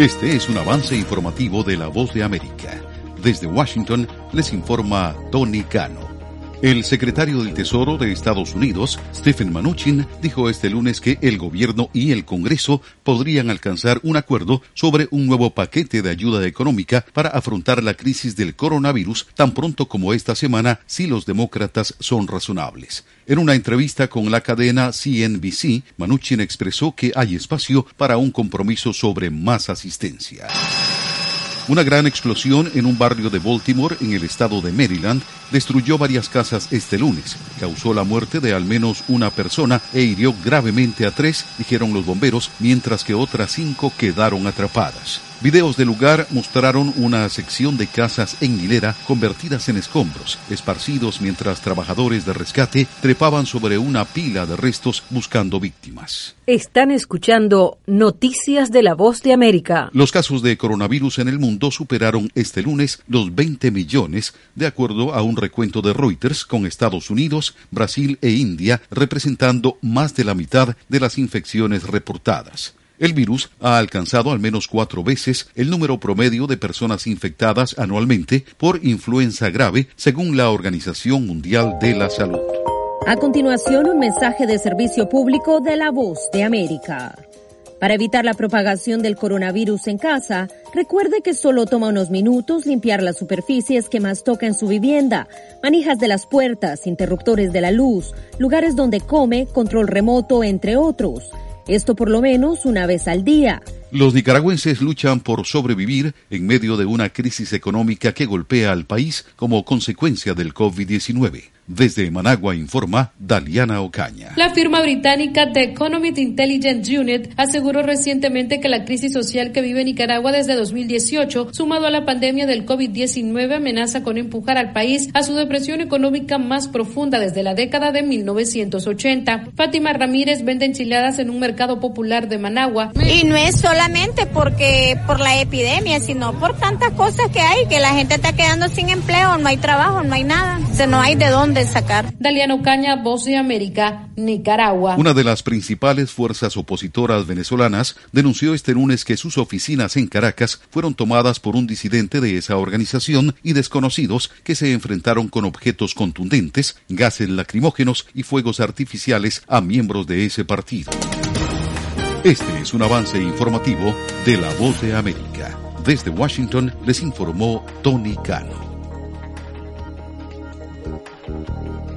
Este es un avance informativo de La Voz de América. Desde Washington les informa Tony Cano. El secretario del Tesoro de Estados Unidos, Stephen Mnuchin, dijo este lunes que el gobierno y el Congreso podrían alcanzar un acuerdo sobre un nuevo paquete de ayuda económica para afrontar la crisis del coronavirus tan pronto como esta semana si los demócratas son razonables. En una entrevista con la cadena CNBC, Mnuchin expresó que hay espacio para un compromiso sobre más asistencia. Una gran explosión en un barrio de Baltimore, en el estado de Maryland, destruyó varias casas este lunes, causó la muerte de al menos una persona e hirió gravemente a tres, dijeron los bomberos, mientras que otras cinco quedaron atrapadas. Videos del lugar mostraron una sección de casas en hilera convertidas en escombros, esparcidos mientras trabajadores de rescate trepaban sobre una pila de restos buscando víctimas. Están escuchando Noticias de la Voz de América. Los casos de coronavirus en el mundo superaron este lunes los 20 millones, de acuerdo a un recuento de Reuters con Estados Unidos, Brasil e India representando más de la mitad de las infecciones reportadas. El virus ha alcanzado al menos cuatro veces el número promedio de personas infectadas anualmente por influenza grave, según la Organización Mundial de la Salud. A continuación, un mensaje de servicio público de la voz de América. Para evitar la propagación del coronavirus en casa, recuerde que solo toma unos minutos limpiar las superficies que más toca en su vivienda, manijas de las puertas, interruptores de la luz, lugares donde come, control remoto, entre otros. Esto por lo menos una vez al día. Los nicaragüenses luchan por sobrevivir en medio de una crisis económica que golpea al país como consecuencia del COVID-19. Desde Managua informa Daliana Ocaña. La firma británica The Economic Intelligence Unit aseguró recientemente que la crisis social que vive Nicaragua desde 2018, sumado a la pandemia del COVID-19, amenaza con empujar al país a su depresión económica más profunda desde la década de 1980. Fátima Ramírez vende enchiladas en un mercado popular de Managua. Y no es solamente porque por la epidemia, sino por tantas cosas que hay, que la gente está quedando sin empleo, no hay trabajo, no hay nada, o no hay de dónde sacar. Daliano Caña, Voz de América, Nicaragua. Una de las principales fuerzas opositoras venezolanas denunció este lunes que sus oficinas en Caracas fueron tomadas por un disidente de esa organización y desconocidos que se enfrentaron con objetos contundentes, gases lacrimógenos y fuegos artificiales a miembros de ese partido. Este es un avance informativo de La Voz de América. Desde Washington les informó Tony Cano. Thank you.